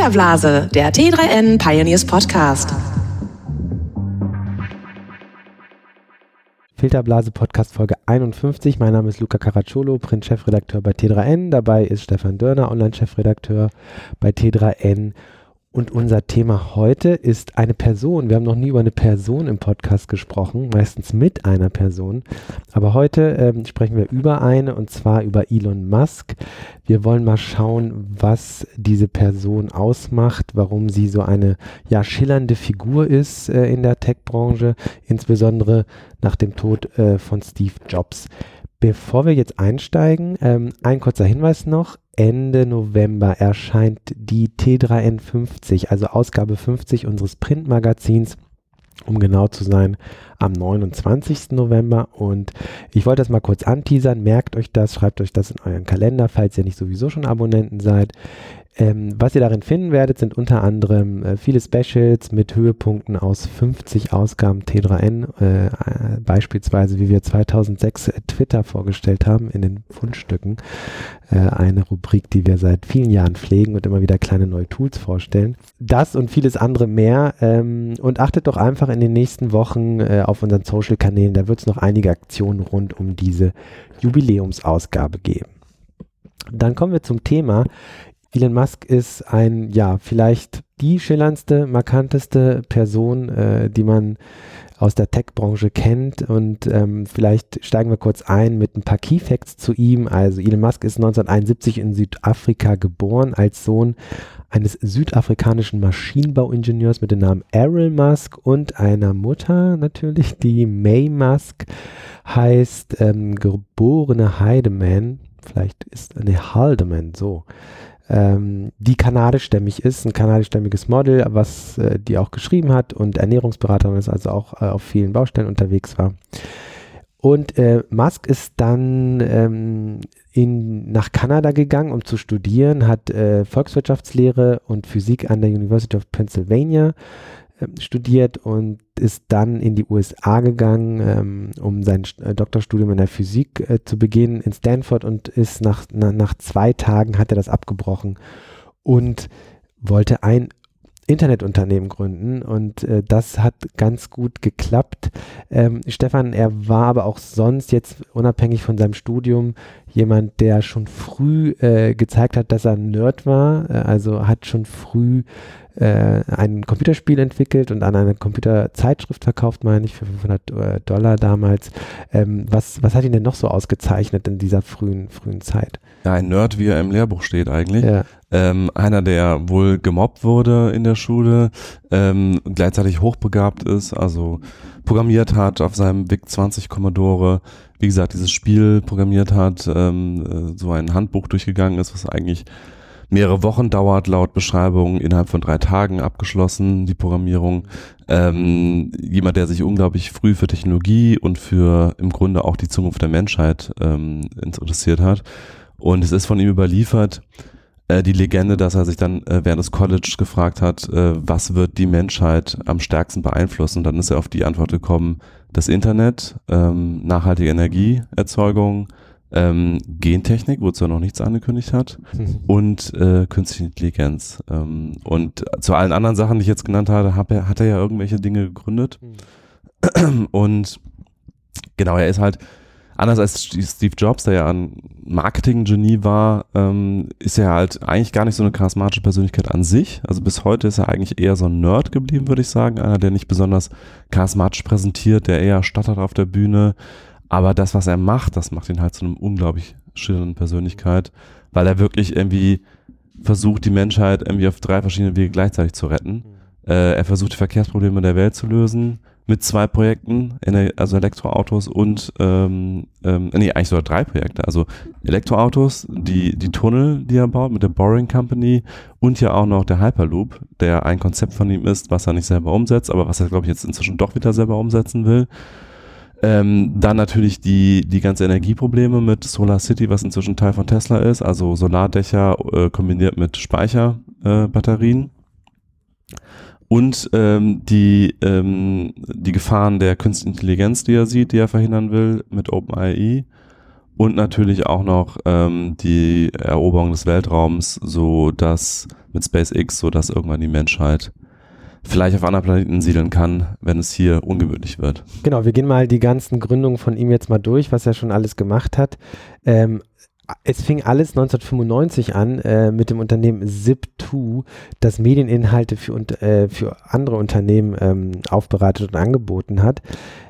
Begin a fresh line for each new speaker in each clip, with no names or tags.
Filterblase, der T3N Pioneers Podcast.
Filterblase Podcast Folge 51. Mein Name ist Luca Caracciolo, Print-Chefredakteur bei T3N. Dabei ist Stefan Dörner, Online-Chefredakteur bei T3N. Und unser Thema heute ist eine Person. Wir haben noch nie über eine Person im Podcast gesprochen, meistens mit einer Person. Aber heute ähm, sprechen wir über eine und zwar über Elon Musk. Wir wollen mal schauen, was diese Person ausmacht, warum sie so eine ja schillernde Figur ist äh, in der Tech-Branche, insbesondere nach dem Tod äh, von Steve Jobs. Bevor wir jetzt einsteigen, ähm, ein kurzer Hinweis noch. Ende November erscheint die T3N50, also Ausgabe 50 unseres Printmagazins, um genau zu sein, am 29. November. Und ich wollte das mal kurz anteasern. Merkt euch das, schreibt euch das in euren Kalender, falls ihr nicht sowieso schon Abonnenten seid. Ähm, was ihr darin finden werdet, sind unter anderem äh, viele Specials mit Höhepunkten aus 50 Ausgaben T3N, äh, äh, beispielsweise wie wir 2006 äh, Twitter vorgestellt haben in den Fundstücken, äh, eine Rubrik, die wir seit vielen Jahren pflegen und immer wieder kleine neue Tools vorstellen. Das und vieles andere mehr ähm, und achtet doch einfach in den nächsten Wochen äh, auf unseren Social-Kanälen, da wird es noch einige Aktionen rund um diese Jubiläumsausgabe geben. Dann kommen wir zum Thema. Elon Musk ist ein, ja, vielleicht die schillerndste, markanteste Person, äh, die man aus der Tech-Branche kennt. Und ähm, vielleicht steigen wir kurz ein mit ein paar Key-Facts zu ihm. Also Elon Musk ist 1971 in Südafrika geboren als Sohn eines südafrikanischen Maschinenbauingenieurs mit dem Namen Errol Musk und einer Mutter natürlich, die May Musk heißt, ähm, geborene Heidemann. Vielleicht ist eine Haldeman so ähm, die kanadischstämmig ist, ein kanadischstämmiges Model, was äh, die auch geschrieben hat und Ernährungsberaterin ist, also auch äh, auf vielen Baustellen unterwegs war. Und äh, Musk ist dann ähm, in, nach Kanada gegangen, um zu studieren, hat äh, Volkswirtschaftslehre und Physik an der University of Pennsylvania studiert und ist dann in die USA gegangen, ähm, um sein äh, Doktorstudium in der Physik äh, zu beginnen in Stanford und ist nach, na, nach zwei Tagen hat er das abgebrochen und wollte ein Internetunternehmen gründen und äh, das hat ganz gut geklappt. Ähm, Stefan, er war aber auch sonst jetzt unabhängig von seinem Studium jemand, der schon früh äh, gezeigt hat, dass er ein Nerd war, äh, also hat schon früh äh, ein Computerspiel entwickelt und an eine Computerzeitschrift verkauft, meine ich, für 500 äh, Dollar damals. Ähm, was, was hat ihn denn noch so ausgezeichnet in dieser frühen, frühen Zeit?
Ja, ein Nerd, wie er im Lehrbuch steht eigentlich. Ja. Ähm, einer, der wohl gemobbt wurde in der Schule, ähm, gleichzeitig hochbegabt ist, also programmiert hat auf seinem VIC 20 Commodore, wie gesagt, dieses Spiel programmiert hat, ähm, äh, so ein Handbuch durchgegangen ist, was eigentlich mehrere Wochen dauert, laut Beschreibung, innerhalb von drei Tagen abgeschlossen, die Programmierung. Ähm, jemand, der sich unglaublich früh für Technologie und für im Grunde auch die Zukunft der Menschheit ähm, interessiert hat. Und es ist von ihm überliefert, äh, die Legende, dass er sich dann äh, während des College gefragt hat, äh, was wird die Menschheit am stärksten beeinflussen? Und dann ist er auf die Antwort gekommen, das Internet, ähm, nachhaltige Energieerzeugung, ähm, Gentechnik, wozu er noch nichts angekündigt hat, und äh, künstliche Intelligenz. Ähm, und zu allen anderen Sachen, die ich jetzt genannt habe, hat er, hat er ja irgendwelche Dinge gegründet. Mhm. Und genau, er ist halt, anders als Steve Jobs, der ja ein Marketing-Genie war, ähm, ist er halt eigentlich gar nicht so eine charismatische Persönlichkeit an sich. Also bis heute ist er eigentlich eher so ein Nerd geblieben, würde ich sagen. Einer, der nicht besonders charismatisch präsentiert, der eher stottert auf der Bühne, aber das, was er macht, das macht ihn halt zu einem unglaublich schillernden Persönlichkeit, weil er wirklich irgendwie versucht, die Menschheit irgendwie auf drei verschiedene Wege gleichzeitig zu retten. Mhm. Äh, er versucht, die Verkehrsprobleme der Welt zu lösen mit zwei Projekten, also Elektroautos und, ähm, ähm, nee, eigentlich sogar drei Projekte. Also Elektroautos, die, die Tunnel, die er baut mit der Boring Company und ja auch noch der Hyperloop, der ein Konzept von ihm ist, was er nicht selber umsetzt, aber was er, glaube ich, jetzt inzwischen doch wieder selber umsetzen will. Ähm, dann natürlich die, die ganze Energieprobleme mit Solar City, was inzwischen Teil von Tesla ist, also Solardächer äh, kombiniert mit Speicherbatterien. Äh, und ähm, die, ähm, die Gefahren der künstlichen Intelligenz, die er sieht, die er verhindern will mit OpenAI. und natürlich auch noch ähm, die Eroberung des Weltraums, so dass mit SpaceX, so dass irgendwann die Menschheit vielleicht auf anderen Planeten siedeln kann, wenn es hier ungewöhnlich wird.
Genau, wir gehen mal die ganzen Gründungen von ihm jetzt mal durch, was er schon alles gemacht hat. Ähm, es fing alles 1995 an äh, mit dem Unternehmen Zip2, das Medieninhalte für, äh, für andere Unternehmen ähm, aufbereitet und angeboten hat.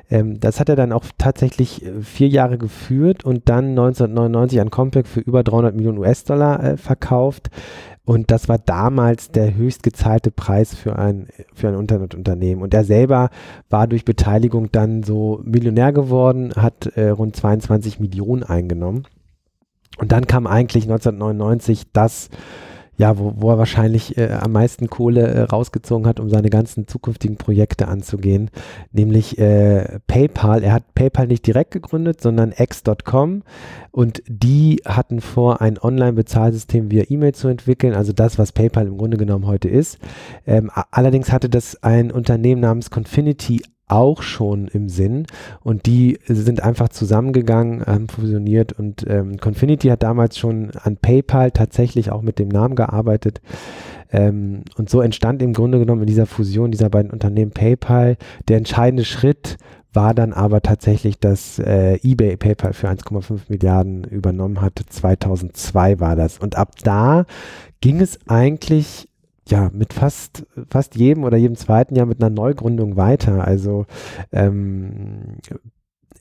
Ähm, das hat er dann auch tatsächlich äh, vier Jahre geführt und dann 1999 an Compaq für über 300 Millionen US-Dollar äh, verkauft. Und das war damals der höchst gezahlte Preis für ein, für ein Internetunternehmen. Und er selber war durch Beteiligung dann so Millionär geworden, hat äh, rund 22 Millionen eingenommen. Und dann kam eigentlich 1999 das, ja, wo, wo er wahrscheinlich äh, am meisten Kohle äh, rausgezogen hat, um seine ganzen zukünftigen Projekte anzugehen, nämlich äh, PayPal. Er hat PayPal nicht direkt gegründet, sondern X.com und die hatten vor, ein Online-Bezahlsystem via E-Mail zu entwickeln, also das, was PayPal im Grunde genommen heute ist. Ähm, allerdings hatte das ein Unternehmen namens Confinity auch schon im Sinn und die sind einfach zusammengegangen, ähm, fusioniert und ähm, Confinity hat damals schon an PayPal tatsächlich auch mit dem Namen gearbeitet ähm, und so entstand im Grunde genommen in dieser Fusion dieser beiden Unternehmen PayPal der entscheidende Schritt war dann aber tatsächlich, dass äh, eBay PayPal für 1,5 Milliarden übernommen hatte. 2002 war das. Und ab da ging es eigentlich ja, mit fast, fast jedem oder jedem zweiten Jahr mit einer Neugründung weiter. Also ähm,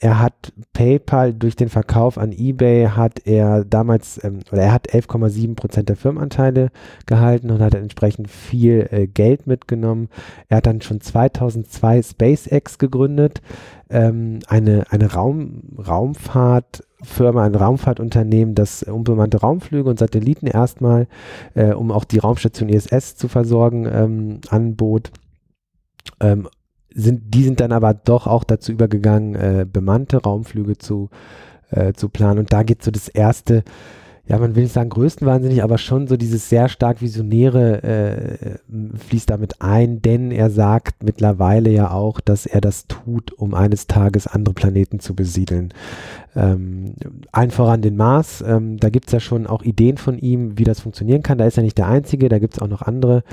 er hat PayPal durch den Verkauf an eBay hat er damals ähm, oder er hat 11,7 Prozent der Firmenanteile gehalten und hat entsprechend viel äh, Geld mitgenommen. Er hat dann schon 2002 SpaceX gegründet, ähm, eine eine Raum Raumfahrt Firma, ein Raumfahrtunternehmen, das unbemannte Raumflüge und Satelliten erstmal, äh, um auch die Raumstation ISS zu versorgen, ähm, anbot. Ähm, sind, die sind dann aber doch auch dazu übergegangen, äh, bemannte Raumflüge zu, äh, zu planen. Und da geht so das erste ja, man will nicht sagen größtenwahnsinnig, aber schon so dieses sehr stark visionäre äh, fließt damit ein, denn er sagt mittlerweile ja auch, dass er das tut, um eines Tages andere Planeten zu besiedeln. Ähm, allen voran den Mars, ähm, da gibt es ja schon auch Ideen von ihm, wie das funktionieren kann. Da ist er nicht der Einzige, da gibt es auch noch andere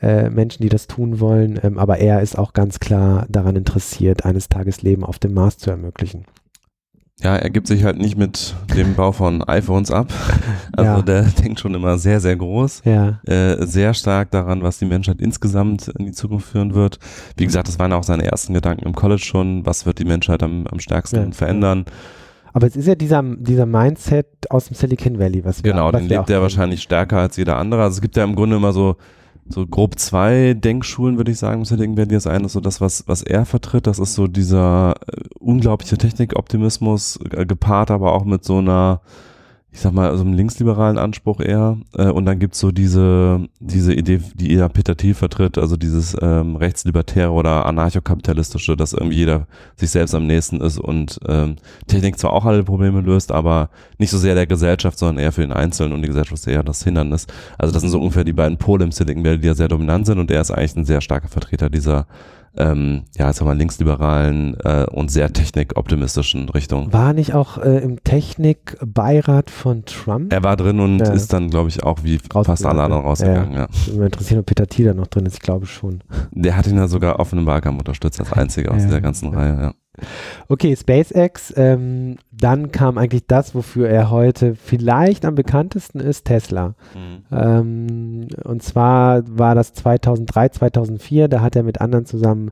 äh, Menschen, die das tun wollen, ähm, aber er ist auch ganz klar daran interessiert, eines Tages Leben auf dem Mars zu ermöglichen.
Ja, er gibt sich halt nicht mit dem Bau von iPhones ab. Also ja. der denkt schon immer sehr, sehr groß. Ja. Äh, sehr stark daran, was die Menschheit insgesamt in die Zukunft führen wird. Wie gesagt, das waren auch seine ersten Gedanken im College schon. Was wird die Menschheit am, am stärksten ja. verändern?
Aber es ist ja dieser, dieser Mindset aus dem Silicon Valley, was
wir Genau, den lebt er wahrscheinlich stärker als jeder andere. Also es gibt ja im Grunde immer so so grob zwei Denkschulen, würde ich sagen, muss Hitting werden. Das eine ist so das, was, was er vertritt. Das ist so dieser äh, unglaubliche Technikoptimismus, äh, gepaart aber auch mit so einer ich sag mal, so einem linksliberalen Anspruch eher. Äh, und dann gibt's so diese, diese Idee, die eher Peter Thiel vertritt, also dieses ähm, rechtslibertäre oder anarchokapitalistische, dass irgendwie jeder sich selbst am nächsten ist und ähm, Technik zwar auch alle Probleme löst, aber nicht so sehr der Gesellschaft, sondern eher für den Einzelnen und die Gesellschaft eher das Hindernis. Also das sind so ungefähr die beiden Pole im Silicon Valley, die ja sehr dominant sind und er ist eigentlich ein sehr starker Vertreter dieser ähm, ja, jetzt haben wir linksliberalen äh, und sehr technikoptimistischen Richtung.
War nicht auch äh, im Technikbeirat von Trump?
Er war drin und ja. ist dann, glaube ich, auch wie fast alle anderen rausgegangen. Ja.
ja. Mich interessiert, ob Peter Thiel da noch drin ist, ich glaube schon.
Der hat ihn ja sogar auf einem Wahlkampf unterstützt, als einziger aus der ganzen Reihe, ja.
Okay, SpaceX, ähm, dann kam eigentlich das, wofür er heute vielleicht am bekanntesten ist, Tesla. Mhm. Ähm, und zwar war das 2003, 2004, da hat er mit anderen zusammen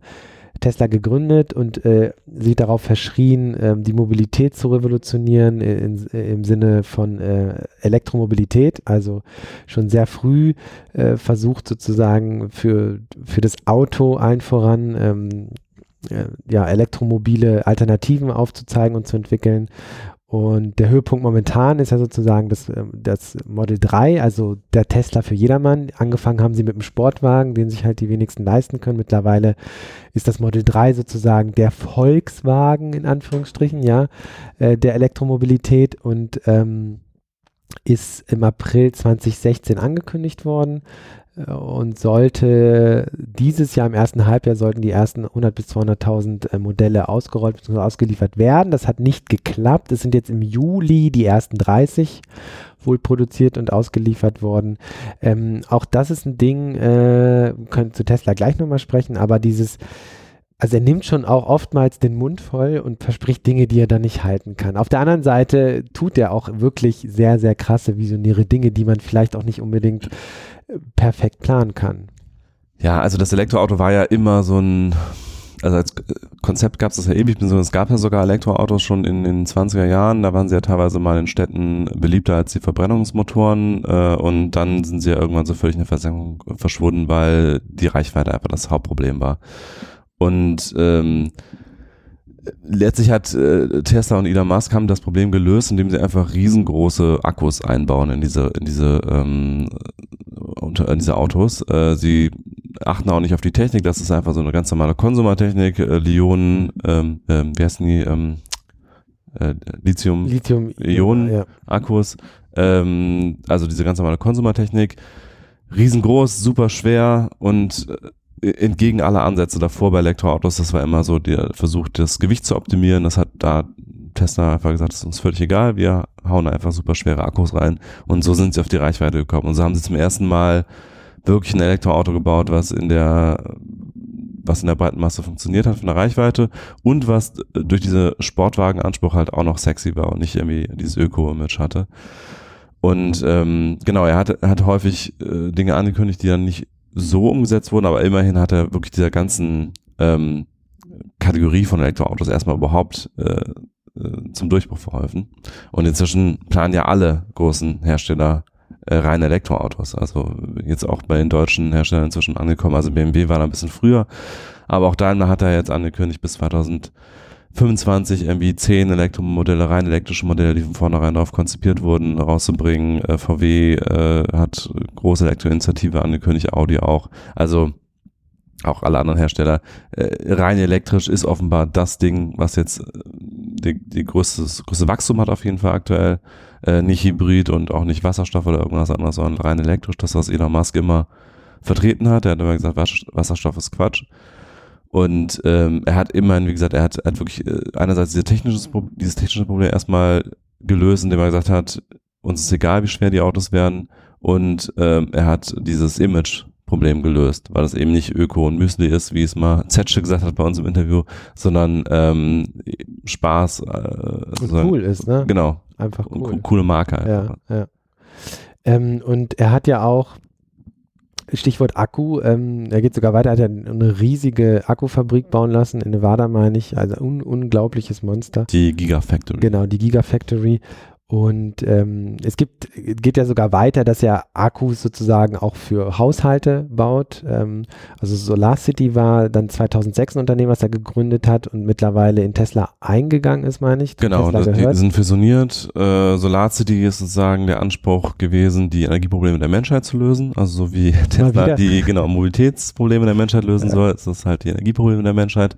Tesla gegründet und äh, sich darauf verschrien, äh, die Mobilität zu revolutionieren in, in, im Sinne von äh, Elektromobilität. Also schon sehr früh äh, versucht sozusagen für, für das Auto allen voran ähm, äh, ja, elektromobile Alternativen aufzuzeigen und zu entwickeln. Und der Höhepunkt momentan ist ja sozusagen das, ähm, das Model 3, also der Tesla für jedermann. Angefangen haben sie mit dem Sportwagen, den sich halt die wenigsten leisten können. Mittlerweile ist das Model 3 sozusagen der Volkswagen in Anführungsstrichen, ja, äh, der Elektromobilität. Und ähm, ist im April 2016 angekündigt worden äh, und sollte dieses Jahr im ersten Halbjahr sollten die ersten 100 bis 200.000 äh, Modelle ausgerollt bzw. ausgeliefert werden. Das hat nicht geklappt. Es sind jetzt im Juli die ersten 30 wohl produziert und ausgeliefert worden. Ähm, auch das ist ein Ding, äh, können zu Tesla gleich nochmal sprechen, aber dieses also er nimmt schon auch oftmals den Mund voll und verspricht Dinge, die er dann nicht halten kann. Auf der anderen Seite tut er auch wirklich sehr, sehr krasse visionäre Dinge, die man vielleicht auch nicht unbedingt äh, perfekt planen kann.
Ja, also das Elektroauto war ja immer so ein, also als Konzept gab es das ja ewig, es gab ja sogar Elektroautos schon in den 20er Jahren, da waren sie ja teilweise mal in Städten beliebter als die Verbrennungsmotoren äh, und dann sind sie ja irgendwann so völlig in der Versenkung verschwunden, weil die Reichweite einfach das Hauptproblem war. Und ähm, letztlich hat äh, Tesla und Elon Musk haben das Problem gelöst, indem sie einfach riesengroße Akkus einbauen in diese in diese ähm, unter, in diese Autos. Äh, sie achten auch nicht auf die Technik, das ist einfach so eine ganz normale Konsumertechnik, äh, Lionen, ähm, äh, wie heißen die, ähm, äh, Lithium, Lithium-Ionen-Akkus, ja. ähm, also diese ganz normale Konsumertechnik, riesengroß, super schwer und äh, entgegen aller Ansätze davor bei Elektroautos, das war immer so der Versuch, das Gewicht zu optimieren. Das hat da Tesla einfach gesagt, das ist uns völlig egal, wir hauen einfach super schwere Akkus rein. Und so sind sie auf die Reichweite gekommen. Und so haben sie zum ersten Mal wirklich ein Elektroauto gebaut, was in der was in der breiten Masse funktioniert hat von der Reichweite und was durch diese Sportwagenanspruch halt auch noch sexy war und nicht irgendwie dieses Öko-Image hatte. Und ähm, genau, er hat, hat häufig äh, Dinge angekündigt, die dann nicht so umgesetzt wurden, aber immerhin hat er wirklich dieser ganzen ähm, Kategorie von Elektroautos erstmal überhaupt äh, äh, zum Durchbruch verholfen. Und inzwischen planen ja alle großen Hersteller äh, reine Elektroautos. Also jetzt auch bei den deutschen Herstellern inzwischen angekommen. Also BMW war da ein bisschen früher, aber auch Daimler hat er jetzt angekündigt bis 2000 25 irgendwie 10 Elektromodelle, rein elektrische Modelle, die von vornherein darauf konzipiert wurden, rauszubringen. Äh, VW äh, hat große Elektroinitiative angekündigt, Audi auch. Also auch alle anderen Hersteller. Äh, rein elektrisch ist offenbar das Ding, was jetzt äh, die, die größte, größte Wachstum hat auf jeden Fall aktuell. Äh, nicht Hybrid und auch nicht Wasserstoff oder irgendwas anderes, sondern rein elektrisch. Das, was Elon Musk immer vertreten hat. Er hat immer gesagt, Wasserstoff ist Quatsch. Und ähm, er hat immerhin, wie gesagt, er hat, hat wirklich äh, einerseits dieses technische, dieses technische Problem erstmal gelöst, indem er gesagt hat, uns ist egal, wie schwer die Autos werden. Und ähm, er hat dieses Image-Problem gelöst, weil es eben nicht Öko und Müsli ist, wie es mal Zetsche gesagt hat bei uns im Interview, sondern ähm, Spaß.
Äh, und cool ist, ne?
Genau.
Einfach cool.
coole Marke. Einfach.
Ja, ja. Ähm, und er hat ja auch Stichwort Akku, ähm, er geht sogar weiter, er hat ja eine riesige Akkufabrik bauen lassen, in Nevada meine ich, also ein unglaubliches Monster.
Die Gigafactory.
Genau, die Gigafactory. Und ähm, es gibt, geht ja sogar weiter, dass er Akkus sozusagen auch für Haushalte baut. Ähm, also SolarCity war dann 2006 ein Unternehmen, was er gegründet hat und mittlerweile in Tesla eingegangen ist, meine ich.
Genau, die sind fusioniert. Äh, SolarCity ist sozusagen der Anspruch gewesen, die Energieprobleme der Menschheit zu lösen. Also so wie Tesla die genau Mobilitätsprobleme der Menschheit lösen ja. soll, ist das halt die Energieprobleme der Menschheit.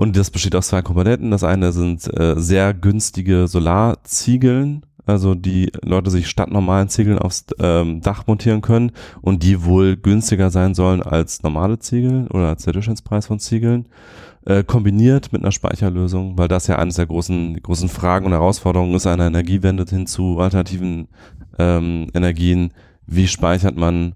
Und das besteht aus zwei Komponenten. Das eine sind äh, sehr günstige Solarziegeln, also die Leute sich statt normalen Ziegeln aufs ähm, Dach montieren können und die wohl günstiger sein sollen als normale Ziegel oder als der Durchschnittspreis von Ziegeln, äh, kombiniert mit einer Speicherlösung, weil das ja eines der großen, großen Fragen und Herausforderungen ist einer Energiewende hin zu alternativen ähm, Energien. Wie speichert man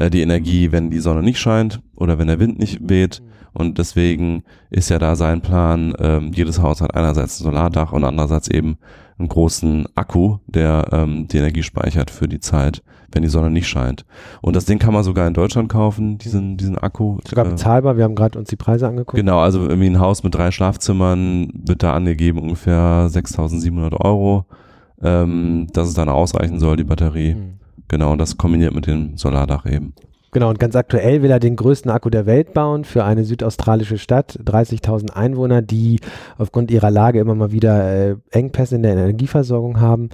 äh, die Energie, wenn die Sonne nicht scheint oder wenn der Wind nicht weht? Und deswegen ist ja da sein Plan, ähm, jedes Haus hat einerseits ein Solardach und andererseits eben einen großen Akku, der ähm, die Energie speichert für die Zeit, wenn die Sonne nicht scheint. Und das Ding kann man sogar in Deutschland kaufen, diesen, diesen Akku.
Sogar äh, bezahlbar, wir haben gerade uns die Preise angeguckt.
Genau, also irgendwie ein Haus mit drei Schlafzimmern wird da angegeben ungefähr 6.700 Euro, ähm, dass es dann ausreichen soll, die Batterie. Mhm. Genau, und das kombiniert mit dem Solardach eben.
Genau, und ganz aktuell will er den größten Akku der Welt bauen für eine südaustralische Stadt, 30.000 Einwohner, die aufgrund ihrer Lage immer mal wieder äh, Engpässe in der Energieversorgung haben.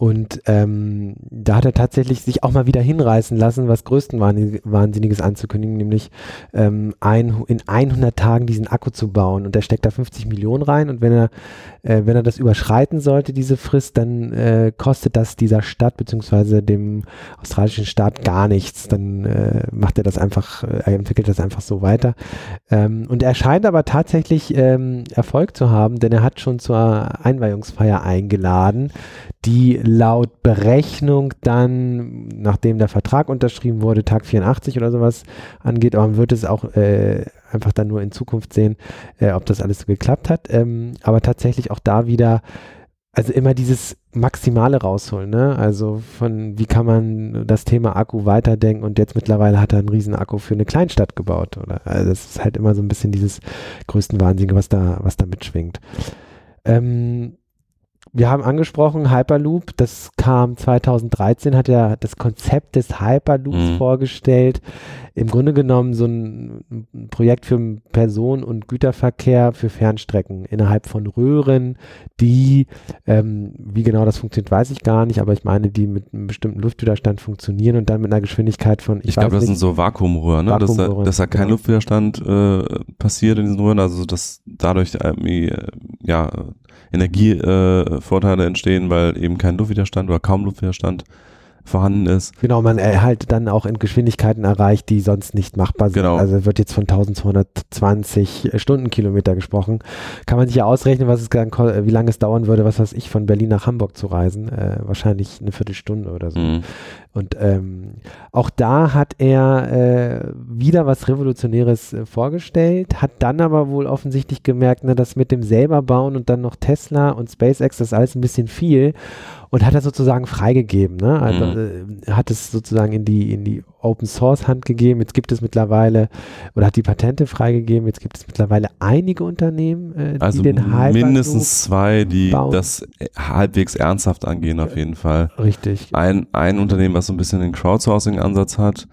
Und ähm, da hat er tatsächlich sich auch mal wieder hinreißen lassen, was größtenwahnsinniges anzukündigen, nämlich ähm, ein, in 100 Tagen diesen Akku zu bauen. Und er steckt da 50 Millionen rein. Und wenn er, äh, wenn er das überschreiten sollte, diese Frist, dann äh, kostet das dieser Stadt beziehungsweise dem australischen Staat gar nichts. Dann äh, macht er das einfach, äh, er entwickelt das einfach so weiter. Ähm, und er scheint aber tatsächlich ähm, Erfolg zu haben, denn er hat schon zur Einweihungsfeier eingeladen die laut Berechnung dann, nachdem der Vertrag unterschrieben wurde, Tag 84 oder sowas angeht, aber man wird es auch äh, einfach dann nur in Zukunft sehen, äh, ob das alles so geklappt hat. Ähm, aber tatsächlich auch da wieder, also immer dieses Maximale rausholen, ne? Also von wie kann man das Thema Akku weiterdenken und jetzt mittlerweile hat er einen riesen Akku für eine Kleinstadt gebaut, oder? Also das ist halt immer so ein bisschen dieses größten Wahnsinn, was da, was da mitschwingt. Ähm, wir haben angesprochen, Hyperloop, das kam 2013, hat er das Konzept des Hyperloops mhm. vorgestellt. Im Grunde genommen so ein, Projekt für Personen- und Güterverkehr für Fernstrecken innerhalb von Röhren, die, ähm, wie genau das funktioniert, weiß ich gar nicht, aber ich meine, die mit einem bestimmten Luftwiderstand funktionieren und dann mit einer Geschwindigkeit von,
ich, ich glaube, das sind so Vakuumröhren, ne? dass, da, dass da kein genau. Luftwiderstand äh, passiert in diesen Röhren, also dass dadurch irgendwie, äh, ja, Energievorteile äh, entstehen, weil eben kein Luftwiderstand oder kaum Luftwiderstand vorhanden ist.
Genau, man halt dann auch in Geschwindigkeiten erreicht, die sonst nicht machbar sind. Genau. Also wird jetzt von 1220 Stundenkilometer gesprochen. Kann man sich ja ausrechnen, was es dann, wie lange es dauern würde, was weiß ich, von Berlin nach Hamburg zu reisen. Äh, wahrscheinlich eine Viertelstunde oder so. Mhm. Und ähm, auch da hat er äh, wieder was Revolutionäres äh, vorgestellt, hat dann aber wohl offensichtlich gemerkt, ne, dass mit dem selber bauen und dann noch Tesla und SpaceX, das ist alles ein bisschen viel und hat das sozusagen freigegeben. Ne? Also mhm. äh, hat es sozusagen in die, in die Open Source Hand gegeben. Jetzt gibt es mittlerweile oder hat die Patente freigegeben. Jetzt gibt es mittlerweile einige Unternehmen,
äh, die also den Hyperloop mindestens zwei, die bauen. das halbwegs ernsthaft angehen auf jeden Fall.
Richtig.
Ein, ein Unternehmen, was so ein bisschen den Crowdsourcing-Ansatz hat.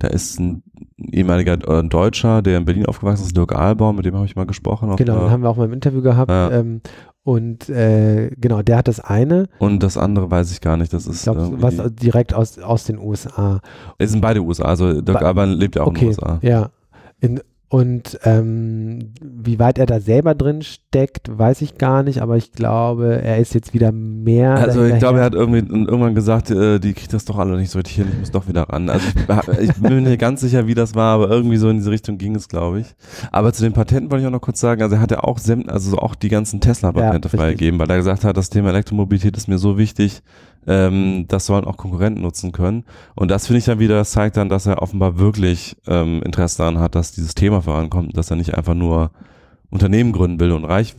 Da ist ein ehemaliger äh, Deutscher, der in Berlin aufgewachsen ist, Dirk Ahlbaum, mit dem habe ich mal gesprochen.
Genau, den haben wir auch mal im Interview gehabt. Ja. Ähm, und äh, genau, der hat das eine.
Und das andere weiß ich gar nicht. Das ist
glaub, was direkt aus, aus den USA.
Es sind beide USA, also Dirk Alban lebt ja auch okay, in den USA.
Ja. In, und ähm, wie weit er da selber drin steckt, weiß ich gar nicht, aber ich glaube, er ist jetzt wieder mehr.
Also ich glaube, er hat irgendwie irgendwann gesagt, äh, die kriegt das doch alle nicht so richtig hin, ich muss doch wieder ran. Also ich, ich bin mir nicht ganz sicher, wie das war, aber irgendwie so in diese Richtung ging es, glaube ich. Aber zu den Patenten wollte ich auch noch kurz sagen, also er hat ja auch, also auch die ganzen Tesla-Patente ja, freigegeben, weil er gesagt hat, das Thema Elektromobilität ist mir so wichtig, ähm, das sollen auch Konkurrenten nutzen können. Und das finde ich dann wieder, das zeigt dann, dass er offenbar wirklich ähm, Interesse daran hat, dass dieses Thema vorankommt, dass er nicht einfach nur Unternehmen gründen will und reich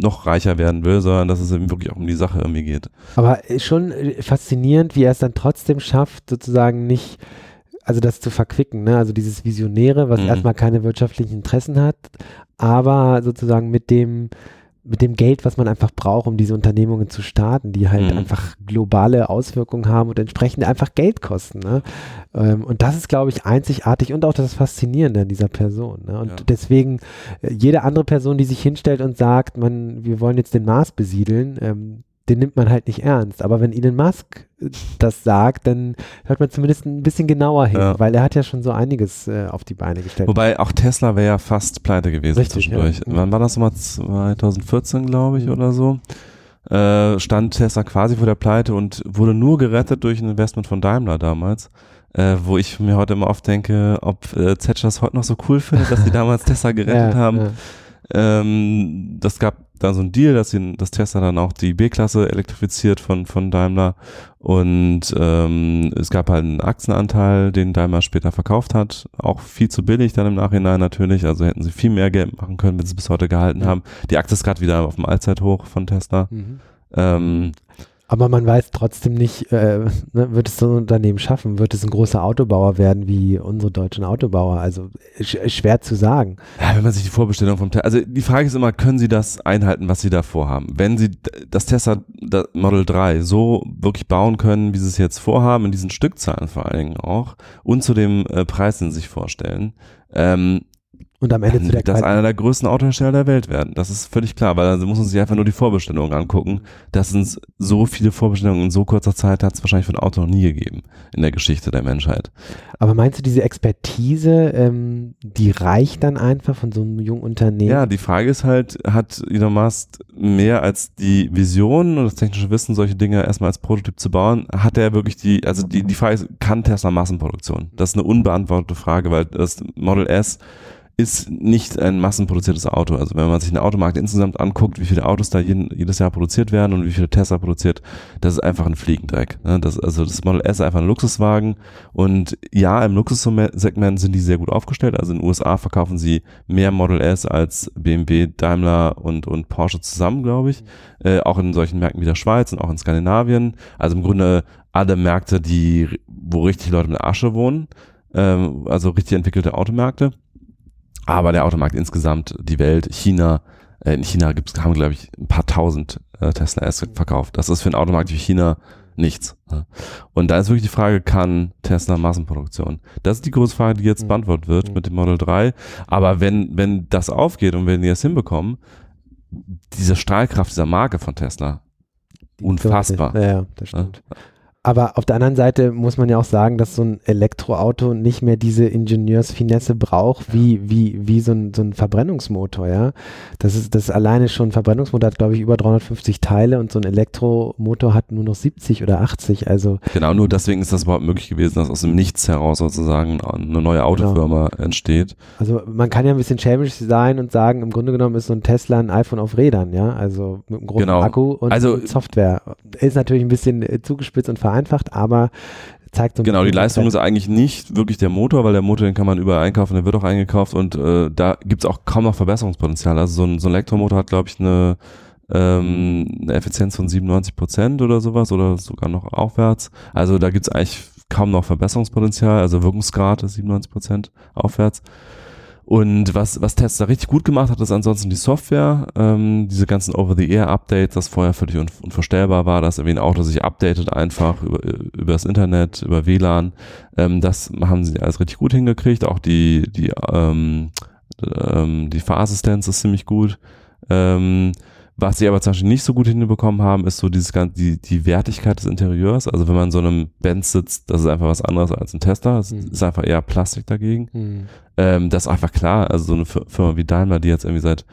noch reicher werden will, sondern dass es eben wirklich auch um die Sache irgendwie geht.
Aber schon faszinierend, wie er es dann trotzdem schafft, sozusagen nicht, also das zu verquicken, ne? also dieses Visionäre, was mhm. erstmal keine wirtschaftlichen Interessen hat, aber sozusagen mit dem mit dem Geld, was man einfach braucht, um diese Unternehmungen zu starten, die halt mhm. einfach globale Auswirkungen haben und entsprechend einfach Geld kosten. Ne? Ähm, und das ist, glaube ich, einzigartig und auch das Faszinierende an dieser Person. Ne? Und ja. deswegen, äh, jede andere Person, die sich hinstellt und sagt, man, wir wollen jetzt den Mars besiedeln, ähm, den nimmt man halt nicht ernst. Aber wenn Elon Musk äh, das sagt, dann hört man zumindest ein bisschen genauer hin, ja. weil er hat ja schon so einiges äh, auf die Beine gestellt.
Wobei auch Tesla wäre ja fast pleite gewesen Richtig, zwischendurch. Ja. Wann war das nochmal? 2014, glaube ich, mhm. oder so. Äh, stand Tesla quasi vor der Pleite und wurde nur gerettet durch ein Investment von Daimler damals. Äh, wo ich mir heute immer oft denke, ob äh, Zetscher das heute noch so cool findet, dass die damals Tesla gerettet ja, haben. Ähm, das gab da so ein Deal, dass, sie, dass Tesla dann auch die B-Klasse elektrifiziert von, von Daimler und ähm, es gab halt einen Aktienanteil, den Daimler später verkauft hat, auch viel zu billig dann im Nachhinein natürlich, also hätten sie viel mehr Geld machen können, wenn sie bis heute gehalten ja. haben. Die Aktie ist gerade wieder auf dem Allzeithoch von Tesla. Mhm. Ähm,
Aber man weiß trotzdem nicht, äh, ne, wird es so ein Unternehmen schaffen? Wird es ein großer Autobauer werden wie unsere deutschen Autobauer? Also sch schwer zu sagen.
Ja, wenn man sich die Vorbestellung vom Tesla, also die Frage ist immer, können Sie das einhalten, was Sie da vorhaben? Wenn Sie das Tesla Model 3 so wirklich bauen können, wie Sie es jetzt vorhaben, in diesen Stückzahlen vor allen Dingen auch, und zu dem äh, Preis, den Sie sich vorstellen, ähm,
und am Ende
zu der das einer der größten Autohersteller der Welt werden. Das ist völlig klar, weil dann muss man sich einfach nur die Vorbestellungen angucken. Das sind so viele Vorbestellungen in so kurzer Zeit hat es wahrscheinlich für ein Auto noch nie gegeben in der Geschichte der Menschheit.
Aber meinst du, diese Expertise, ähm, die reicht dann einfach von so einem jungen Unternehmen?
Ja, die Frage ist halt, hat Elon Musk mehr als die Vision und das technische Wissen, solche Dinge erstmal als Prototyp zu bauen, hat er wirklich die, also die, die Frage ist, kann Tesla Massenproduktion? Das ist eine unbeantwortete Frage, weil das Model S ist nicht ein massenproduziertes Auto. Also wenn man sich den Automarkt insgesamt anguckt, wie viele Autos da jedes Jahr produziert werden und wie viele Tesla produziert, das ist einfach ein Fliegendreck. Ne? Das, also das Model S ist einfach ein Luxuswagen und ja, im Luxussegment sind die sehr gut aufgestellt. Also in den USA verkaufen sie mehr Model S als BMW, Daimler und, und Porsche zusammen, glaube ich. Äh, auch in solchen Märkten wie der Schweiz und auch in Skandinavien. Also im Grunde alle Märkte, die, wo richtig Leute mit Asche wohnen. Ähm, also richtig entwickelte Automärkte. Aber der Automarkt insgesamt, die Welt, China, äh, in China gibt's, haben, glaube ich, ein paar tausend äh, Tesla S verkauft. Das ist für einen Automarkt wie China nichts. Ne? Und da ist wirklich die Frage, kann Tesla Massenproduktion? Das ist die große Frage, die jetzt mhm. beantwortet wird mhm. mit dem Model 3. Aber wenn, wenn das aufgeht und wenn die es hinbekommen, diese Strahlkraft dieser Marke von Tesla, unfassbar.
Ja, ja das stimmt. Ja? Aber auf der anderen Seite muss man ja auch sagen, dass so ein Elektroauto nicht mehr diese Ingenieursfinesse braucht, wie, wie, wie so ein, so ein Verbrennungsmotor, ja. Das ist, das alleine schon, ein Verbrennungsmotor hat, glaube ich, über 350 Teile und so ein Elektromotor hat nur noch 70 oder 80, also.
Genau, nur deswegen ist das überhaupt möglich gewesen, dass aus dem Nichts heraus sozusagen eine neue Autofirma genau. entsteht.
Also man kann ja ein bisschen schämisch sein und sagen, im Grunde genommen ist so ein Tesla ein iPhone auf Rädern, ja. Also mit einem großen genau. Akku und
also,
Software. Ist natürlich ein bisschen äh, zugespitzt und vereinfacht aber zeigt so
Genau, die Leistung ist eigentlich nicht wirklich der Motor, weil der Motor, den kann man überall einkaufen, der wird auch eingekauft und äh, da es auch kaum noch Verbesserungspotenzial. Also so ein, so ein Elektromotor hat, glaube ich, eine, ähm, eine Effizienz von 97 Prozent oder sowas oder sogar noch aufwärts. Also da gibt es eigentlich kaum noch Verbesserungspotenzial, also Wirkungsgrad ist 97 Prozent aufwärts. Und was, was Tesla richtig gut gemacht hat, ist ansonsten die Software, ähm, diese ganzen Over-the-Air-Updates, das vorher völlig un unvorstellbar war, dass irgendwie ein Auto sich updatet einfach über, über das Internet, über WLAN. Ähm, das haben sie alles richtig gut hingekriegt. Auch die, die, ähm, ähm, die Fahrassistenz ist ziemlich gut. Ähm, was sie aber zum Beispiel nicht so gut hinbekommen haben, ist so dieses ganze, die, die Wertigkeit des Interieurs. Also wenn man in so einem Benz sitzt, das ist einfach was anderes als ein Tesla. Es mhm. ist einfach eher Plastik dagegen. Mhm. Ähm, das ist einfach klar. Also so eine Firma wie Daimler, die jetzt irgendwie seit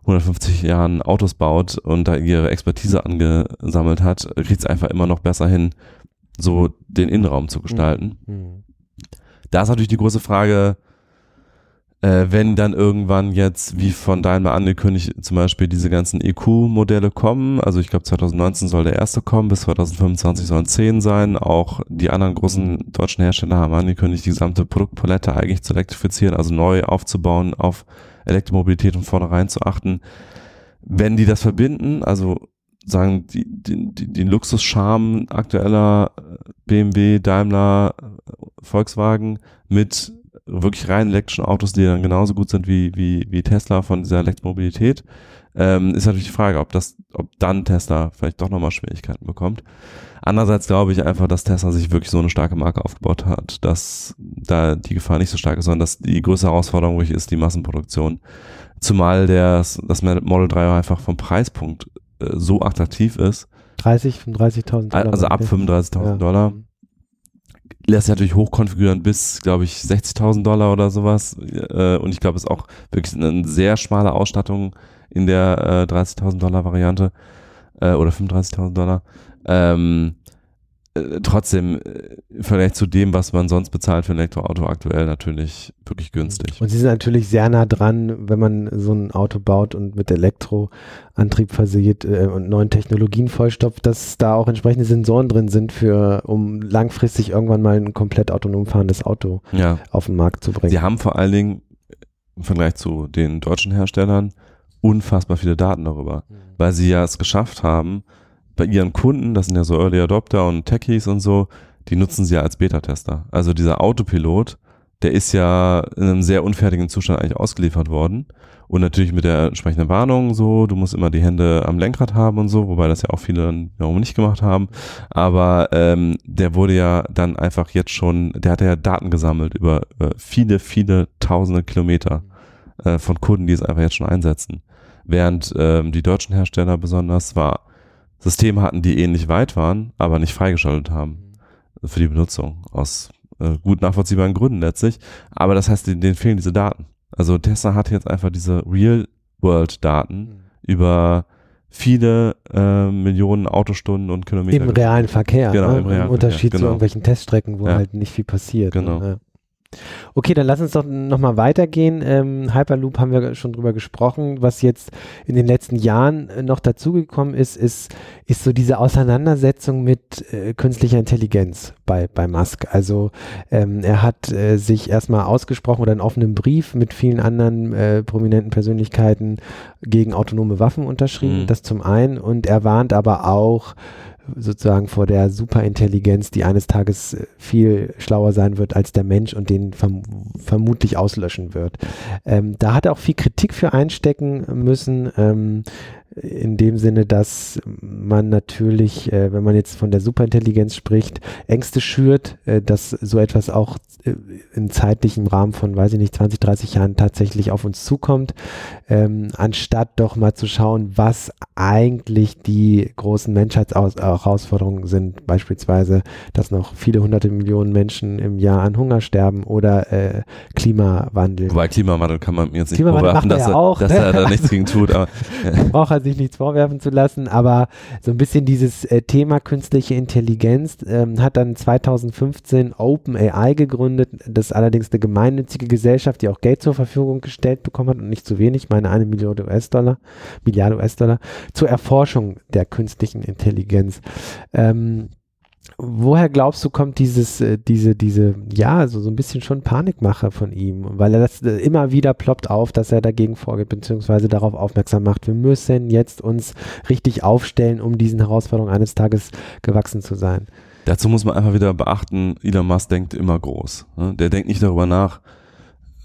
150 Jahren Autos baut und da ihre Expertise angesammelt hat, kriegt es einfach immer noch besser hin, so den Innenraum zu gestalten. Mhm. Da ist natürlich die große Frage, äh, wenn dann irgendwann jetzt, wie von Daimler angekündigt, zum Beispiel diese ganzen EQ-Modelle kommen, also ich glaube 2019 soll der erste kommen, bis 2025 sollen 10 sein, auch die anderen großen deutschen Hersteller haben angekündigt, die gesamte Produktpalette eigentlich zu elektrifizieren, also neu aufzubauen, auf Elektromobilität von vornherein zu achten. Wenn die das verbinden, also sagen, die, die, die, den Luxuscharme aktueller BMW, Daimler, Volkswagen mit wirklich rein elektrischen Autos, die dann genauso gut sind wie, wie, wie Tesla von dieser Elektromobilität, ähm, ist natürlich die Frage, ob das, ob dann Tesla vielleicht doch nochmal Schwierigkeiten bekommt. Andererseits glaube ich einfach, dass Tesla sich wirklich so eine starke Marke aufgebaut hat, dass da die Gefahr nicht so stark ist, sondern dass die größte Herausforderung wirklich ist die Massenproduktion. Zumal der, das Model 3 einfach vom Preispunkt äh, so attraktiv ist.
30, 35.000
Dollar. Also ab 35.000 ja. Dollar lässt sich natürlich hochkonfigurieren bis, glaube ich, 60.000 Dollar oder sowas. Äh, und ich glaube, es ist auch wirklich eine sehr schmale Ausstattung in der äh, 30.000 Dollar Variante äh, oder 35.000 Dollar. Ähm, äh, trotzdem äh, im Vergleich zu dem, was man sonst bezahlt für ein Elektroauto aktuell natürlich wirklich günstig.
Und sie sind natürlich sehr nah dran, wenn man so ein Auto baut und mit Elektroantrieb versieht äh, und neuen Technologien vollstopft, dass da auch entsprechende Sensoren drin sind für, um langfristig irgendwann mal ein komplett autonom fahrendes Auto
ja.
auf den Markt zu bringen.
Sie haben vor allen Dingen im Vergleich zu den deutschen Herstellern unfassbar viele Daten darüber, mhm. weil sie ja es geschafft haben, bei ihren Kunden, das sind ja so Early Adopter und Techies und so, die nutzen sie ja als Beta-Tester. Also dieser Autopilot, der ist ja in einem sehr unfertigen Zustand eigentlich ausgeliefert worden. Und natürlich mit der entsprechenden Warnung so, du musst immer die Hände am Lenkrad haben und so, wobei das ja auch viele dann wiederum nicht gemacht haben. Aber ähm, der wurde ja dann einfach jetzt schon, der hat ja Daten gesammelt über, über viele, viele tausende Kilometer äh, von Kunden, die es einfach jetzt schon einsetzen. Während ähm, die deutschen Hersteller besonders zwar Systeme hatten, die ähnlich weit waren, aber nicht freigeschaltet haben für die Benutzung aus äh, gut nachvollziehbaren Gründen letztlich. Aber das heißt, denen, denen fehlen diese Daten. Also Tesla hat jetzt einfach diese Real-World-Daten mhm. über viele äh, Millionen Autostunden und Kilometer.
Im realen Verkehr.
Genau,
ne?
im realen
Im Unterschied
Verkehr,
zu
genau.
irgendwelchen Teststrecken, wo
Ja.
halt nicht viel passiert.
Genau.
Ne? Okay, dann lass uns doch nochmal weitergehen. Ähm, Hyperloop haben wir schon drüber gesprochen. Was jetzt in den letzten Jahren äh, noch dazugekommen ist, ist, ist so diese Auseinandersetzung mit äh, künstlicher Intelligenz bei, bei Musk. Also ähm, er hat äh, sich erstmal ausgesprochen oder einen offenen Brief mit vielen anderen äh, prominenten Persönlichkeiten gegen autonome Waffen unterschrieben.
Mhm.
Das zum einen. Und er warnt aber auch sozusagen vor der Superintelligenz, die eines Tages äh, viel schlauer sein wird als der Mensch und den verm vermutlich auslöschen wird. Ähm, da hat er auch viel Kritik für einstecken müssen. Ähm, in dem Sinne, dass man natürlich, äh, wenn man jetzt von der Superintelligenz spricht, Ängste schürt, äh, dass so etwas auch äh, in zeitlichem Rahmen von, weiß ich nicht, 20, 30 Jahren tatsächlich auf uns zukommt, ähm, anstatt doch mal zu schauen, was eigentlich die großen Menschheitsherausforderungen sind, beispielsweise, dass noch viele hunderte Millionen Menschen im Jahr an Hunger sterben oder äh, Klimawandel.
Wobei Klimawandel kann man jetzt nicht
Klimawandel er
dass,
ja
er,
auch,
dass
ne?
er da nichts gegen tut. Aber,
braucht sich nichts vorwerfen zu lassen, aber so ein bisschen dieses äh, Thema künstliche Intelligenz ähm, hat dann 2015 OpenAI gegründet, das ist allerdings eine gemeinnützige Gesellschaft, die auch Geld zur Verfügung gestellt bekommen hat und nicht zu wenig, meine eine Milliarde US-Dollar, Milliarde US-Dollar, zur Erforschung der künstlichen Intelligenz. Ähm, Woher glaubst du, kommt dieses, äh, diese, diese, ja, so, so ein bisschen schon Panikmache von ihm? Weil er das äh, immer wieder ploppt auf, dass er dagegen vorgeht, beziehungsweise darauf aufmerksam macht, wir müssen jetzt uns richtig aufstellen, um diesen Herausforderungen eines Tages gewachsen zu sein.
Dazu muss man einfach wieder beachten, Elon Musk denkt immer groß. Ne? Der denkt nicht darüber nach,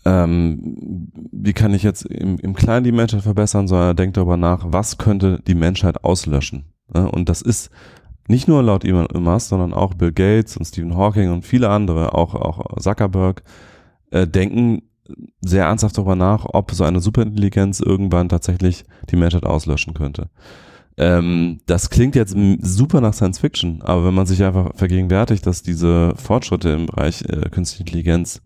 ähm, wie kann ich jetzt im, im Kleinen die Menschheit verbessern, sondern er denkt darüber nach, was könnte die Menschheit auslöschen. Ne? Und das ist nicht nur laut Elon Musk, sondern auch Bill Gates und Stephen Hawking und viele andere, auch, auch Zuckerberg, äh, denken sehr ernsthaft darüber nach, ob so eine Superintelligenz irgendwann tatsächlich die Menschheit auslöschen könnte. Ähm, das klingt jetzt super nach Science Fiction, aber wenn man sich einfach vergegenwärtigt, dass diese Fortschritte im Bereich äh, künstliche Intelligenz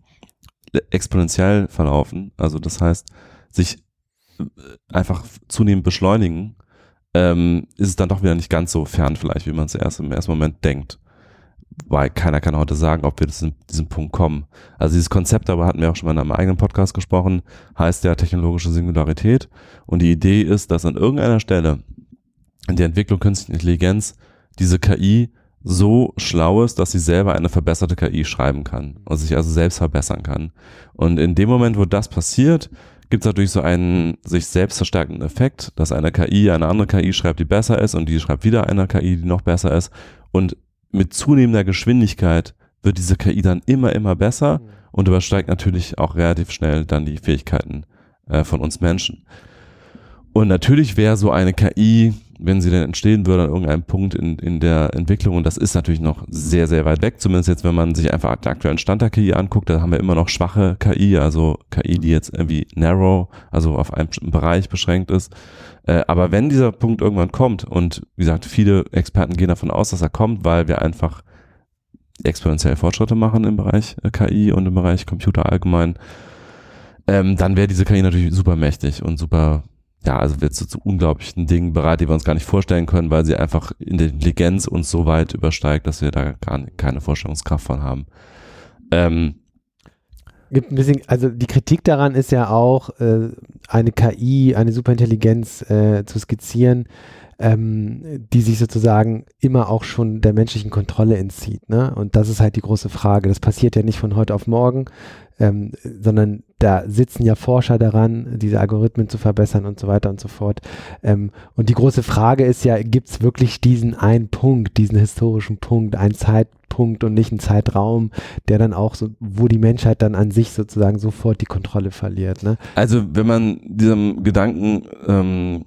exponentiell verlaufen, also das heißt, sich äh, einfach zunehmend beschleunigen, ähm, ist es dann doch wieder nicht ganz so fern vielleicht, wie man es erst im ersten Moment denkt. Weil keiner kann heute sagen, ob wir zu diesem, Punkt kommen. Also dieses Konzept, aber hatten wir auch schon mal in einem eigenen Podcast gesprochen, heißt ja technologische Singularität. Und die Idee ist, dass an irgendeiner Stelle in der Entwicklung künstlicher Intelligenz diese KI so schlau ist, dass sie selber eine verbesserte KI schreiben kann und sich also selbst verbessern kann. Und in dem Moment, wo das passiert, gibt es natürlich so einen sich selbst verstärkenden Effekt, dass eine KI eine andere KI schreibt, die besser ist und die schreibt wieder eine KI, die noch besser ist. Und mit zunehmender Geschwindigkeit wird diese KI dann immer, immer besser und übersteigt natürlich auch relativ schnell dann die Fähigkeiten äh, von uns Menschen. Und natürlich wäre so eine KI, wenn sie denn entstehen würde an irgendeinem Punkt in, in der Entwicklung, und das ist natürlich noch sehr, sehr weit weg, zumindest jetzt, wenn man sich einfach den aktuellen Stand der KI anguckt, da haben wir immer noch schwache KI, also KI, die jetzt irgendwie narrow, also auf bestimmten Bereich beschränkt ist. Äh, aber wenn dieser Punkt irgendwann kommt, und wie gesagt, viele Experten gehen davon aus, dass er kommt, weil wir einfach exponentiell Fortschritte machen im Bereich äh, KI und im Bereich Computer allgemein, ähm, dann wäre diese KI natürlich super mächtig und super, ja, also wird zu, zu unglaublichen Dingen bereit, die wir uns gar nicht vorstellen können, weil sie einfach in der Intelligenz uns so weit übersteigt, dass wir da gar keine Vorstellungskraft von haben. Ähm,
Gibt ein bisschen, also die Kritik daran ist ja auch, äh, eine KI, eine Superintelligenz äh, zu skizzieren, ähm, die sich sozusagen immer auch schon der menschlichen Kontrolle entzieht. Ne? Und das ist halt die große Frage. Das passiert ja nicht von heute auf morgen, ähm, sondern da sitzen ja Forscher daran, diese Algorithmen zu verbessern und so weiter und so fort. Ähm, und die große Frage ist ja, gibt es wirklich diesen einen Punkt, diesen historischen Punkt, einen Zeitpunkt und nicht einen Zeitraum, der dann auch so, wo die Menschheit dann an sich sozusagen sofort die Kontrolle verliert. Ne?
Also wenn man diesem Gedanken ähm,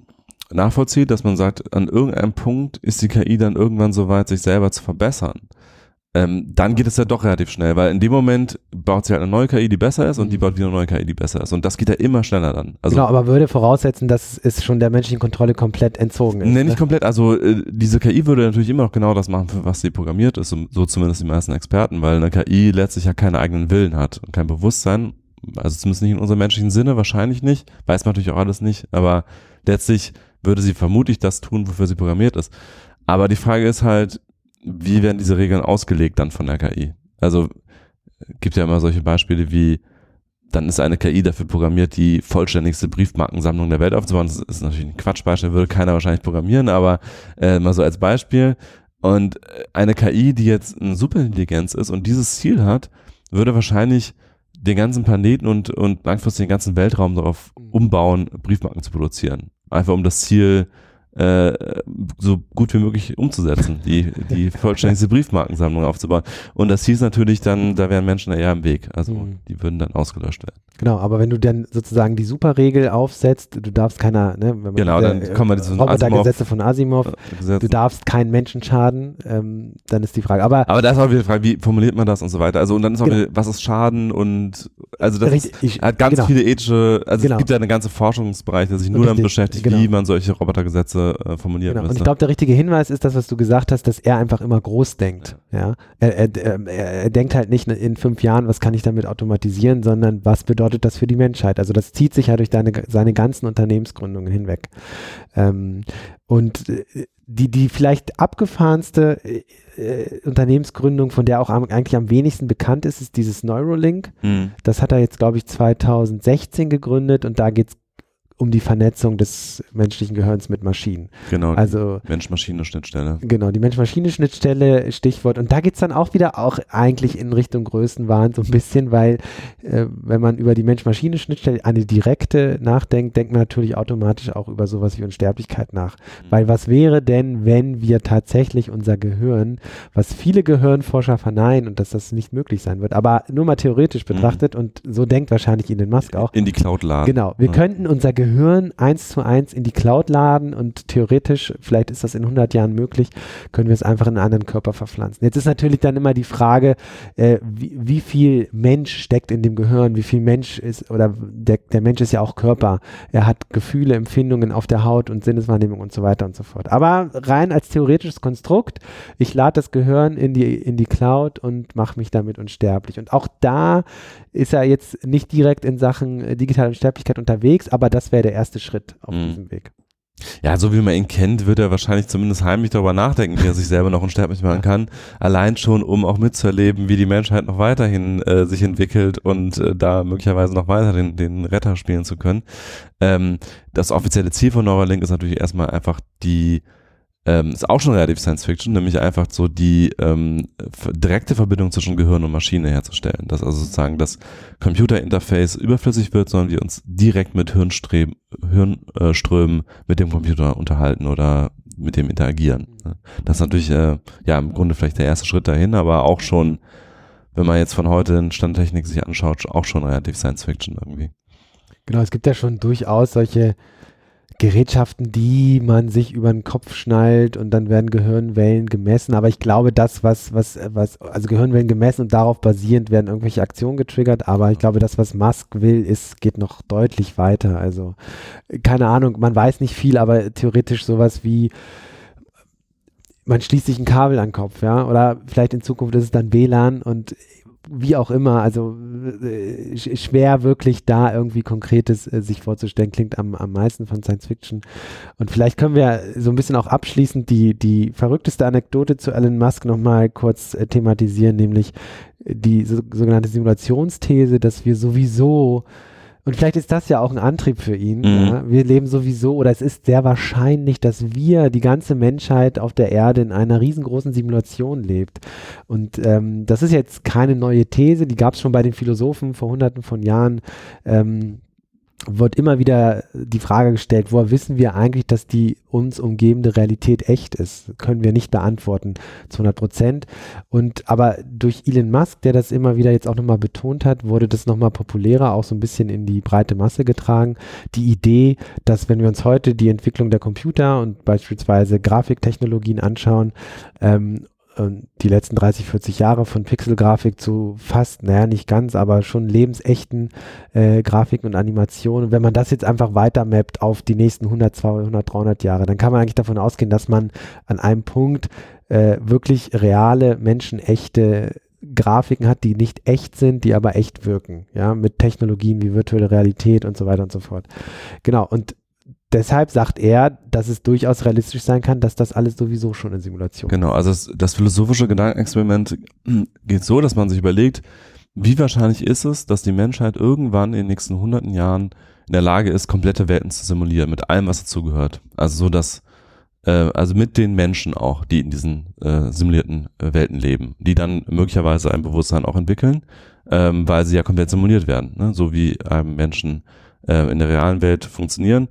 nachvollzieht, dass man sagt, an irgendeinem Punkt ist die KI dann irgendwann so weit, sich selber zu verbessern ähm, dann geht es ja doch relativ schnell, weil in dem Moment baut sie halt eine neue KI, die besser ist und die mhm. baut wieder eine neue KI, die besser ist. Und das geht ja immer schneller dann.
Also, genau, aber würde voraussetzen, dass es schon der menschlichen Kontrolle komplett entzogen ist.
Nee, nicht ne? komplett. Also äh, diese KI würde natürlich immer noch genau das machen, für was sie programmiert ist, so zumindest die meisten Experten, weil eine KI letztlich ja keinen eigenen Willen hat und kein Bewusstsein. Also zumindest nicht in unserem menschlichen Sinne, wahrscheinlich nicht. Weiß man natürlich auch alles nicht, aber letztlich würde sie vermutlich das tun, wofür sie programmiert ist. Aber die Frage ist halt, wie werden diese Regeln ausgelegt dann von der KI? Also gibt ja immer solche Beispiele wie, dann ist eine KI dafür programmiert, die vollständigste Briefmarkensammlung der Welt aufzubauen. Das ist natürlich ein Quatschbeispiel, würde keiner wahrscheinlich programmieren, aber äh, mal so als Beispiel. Und eine KI, die jetzt eine Superintelligenz ist und dieses Ziel hat, würde wahrscheinlich den ganzen Planeten und, und langfristig den ganzen Weltraum darauf umbauen, Briefmarken zu produzieren. Einfach um das Ziel äh, so gut wie möglich umzusetzen, die, die vollständigste Briefmarkensammlung aufzubauen. Und das hieß natürlich dann, da wären Menschen eher im Weg. Also mhm. die würden dann ausgelöscht werden.
Genau, aber wenn du dann sozusagen die Superregel aufsetzt, du darfst keiner, ne, wenn man
genau,
diese,
dann kommen wir diese
Robotergesetze von Asimov, äh, du darfst keinen Menschen schaden, ähm, dann ist die Frage. Aber,
aber da ist auch wieder die Frage, wie formuliert man das und so weiter. Also und dann ist auch genau. wieder, was ist Schaden und also das Richtig, ist, ich, hat ganz genau. viele ethische, also genau. es gibt ja eine ganze Forschungsbereich, der sich nur Richtig, damit beschäftigt, genau. wie man solche Robotergesetze äh, formuliert.
Genau. Und ich glaube, der richtige Hinweis ist das, was du gesagt hast, dass er einfach immer groß denkt. Ja, ja? Er, er, er, er denkt halt nicht in fünf Jahren, was kann ich damit automatisieren, sondern was bedeutet das für die Menschheit? Also das zieht sich ja durch deine, seine ganzen Unternehmensgründungen hinweg. Ähm, und äh, die, die vielleicht abgefahrenste äh, äh, Unternehmensgründung, von der auch am, eigentlich am wenigsten bekannt ist, ist dieses Neuralink. Mhm. Das hat er jetzt, glaube ich, 2016 gegründet und da geht es um die Vernetzung des menschlichen Gehirns mit Maschinen.
Genau. Also Mensch-Maschine-Schnittstelle.
Genau, die Mensch-Maschine-Schnittstelle, Stichwort. Und da geht es dann auch wieder auch eigentlich in Richtung Größenwahn so ein bisschen, weil äh, wenn man über die Mensch-Maschine-Schnittstelle eine direkte nachdenkt, denkt man natürlich automatisch auch über sowas wie Unsterblichkeit nach. Mhm. Weil was wäre denn, wenn wir tatsächlich unser Gehirn, was viele Gehirnforscher verneinen und dass das nicht möglich sein wird, aber nur mal theoretisch mhm. betrachtet mhm. und so denkt wahrscheinlich Elon Musk auch.
In die Cloud laden.
Genau, wir ja. könnten unser Gehirn Gehirn eins zu eins in die Cloud laden und theoretisch, vielleicht ist das in 100 Jahren möglich, können wir es einfach in einen anderen Körper verpflanzen. Jetzt ist natürlich dann immer die Frage, äh, wie, wie, viel Mensch steckt in dem Gehirn, wie viel Mensch ist, oder der, der Mensch ist ja auch Körper. Er hat Gefühle, Empfindungen auf der Haut und Sinneswahrnehmung und so weiter und so fort. Aber rein als theoretisches Konstrukt, ich lade das Gehirn in die, in die Cloud und mache mich damit unsterblich. Und auch da ist er jetzt nicht direkt in Sachen äh, digitale Unsterblichkeit unterwegs, aber das wäre der erste Schritt auf mhm. diesem Weg.
Ja, so wie man ihn kennt, wird er wahrscheinlich zumindest heimlich darüber nachdenken, wie er sich selber noch unsterblich machen kann. Allein schon, um auch mitzuerleben, wie die Menschheit noch weiterhin äh, sich entwickelt und äh, da möglicherweise noch weiter den, den Retter spielen zu können. Ähm, das offizielle Ziel von Neuralink ist natürlich erstmal einfach die ähm, ist auch schon relativ Science Fiction, nämlich einfach so die ähm, direkte Verbindung zwischen Gehirn und Maschine herzustellen. Dass also sozusagen das Computerinterface überflüssig wird, sondern wir uns direkt mit Hirnströmen mit dem Computer unterhalten oder mit dem interagieren. Ne? Das ist natürlich äh, ja im Grunde vielleicht der erste Schritt dahin, aber auch schon, wenn man jetzt von heute in Standtechnik sich anschaut, auch schon relativ Science Fiction irgendwie.
Genau, es gibt ja schon durchaus solche Gerätschaften, die man sich über den Kopf schnallt und dann werden Gehirnwellen gemessen. Aber ich glaube, das, was, was, was, also Gehirnwellen gemessen und darauf basierend werden irgendwelche Aktionen getriggert. Aber ich glaube, das, was Musk will, ist, geht noch deutlich weiter. Also, keine Ahnung, man weiß nicht viel, aber theoretisch sowas wie, man schließt sich ein Kabel an den Kopf, ja, oder vielleicht in Zukunft ist es dann WLAN und wie auch immer, also äh, schwer wirklich da irgendwie Konkretes äh, sich vorzustellen, klingt am, am meisten von Science Fiction. Und vielleicht können wir so ein bisschen auch abschließend die, die verrückteste Anekdote zu Elon Musk nochmal kurz äh, thematisieren, nämlich die so, sogenannte Simulationsthese, dass wir sowieso Und vielleicht ist das ja auch ein Antrieb für ihn. Mhm. Ja. Wir leben sowieso, oder es ist sehr wahrscheinlich, dass wir, die ganze Menschheit auf der Erde in einer riesengroßen Simulation lebt. Und ähm, das ist jetzt keine neue These, die gab es schon bei den Philosophen vor hunderten von Jahren. Ähm, wird immer wieder die Frage gestellt, woher wissen wir eigentlich, dass die uns umgebende Realität echt ist? Können wir nicht beantworten zu 100 Prozent. Und aber durch Elon Musk, der das immer wieder jetzt auch nochmal betont hat, wurde das nochmal populärer, auch so ein bisschen in die breite Masse getragen. Die Idee, dass wenn wir uns heute die Entwicklung der Computer und beispielsweise Grafiktechnologien anschauen ähm, die letzten 30, 40 Jahre von Pixelgrafik zu fast, naja, nicht ganz, aber schon lebensechten äh, Grafiken und Animationen. wenn man das jetzt einfach weitermappt auf die nächsten 100, 200, 300 Jahre, dann kann man eigentlich davon ausgehen, dass man an einem Punkt äh, wirklich reale, menschenechte Grafiken hat, die nicht echt sind, die aber echt wirken, ja, mit Technologien wie virtuelle Realität und so weiter und so fort. Genau, und deshalb sagt er, dass es durchaus realistisch sein kann, dass das alles sowieso schon in Simulation
ist. Genau, also das, das philosophische Gedankenexperiment geht so, dass man sich überlegt, wie wahrscheinlich ist es, dass die Menschheit irgendwann in den nächsten hunderten Jahren in der Lage ist, komplette Welten zu simulieren, mit allem, was dazugehört. Also so, dass, äh, also mit den Menschen auch, die in diesen äh, simulierten äh, Welten leben, die dann möglicherweise ein Bewusstsein auch entwickeln, ähm, weil sie ja komplett simuliert werden, ne? so wie ähm, Menschen äh, in der realen Welt funktionieren.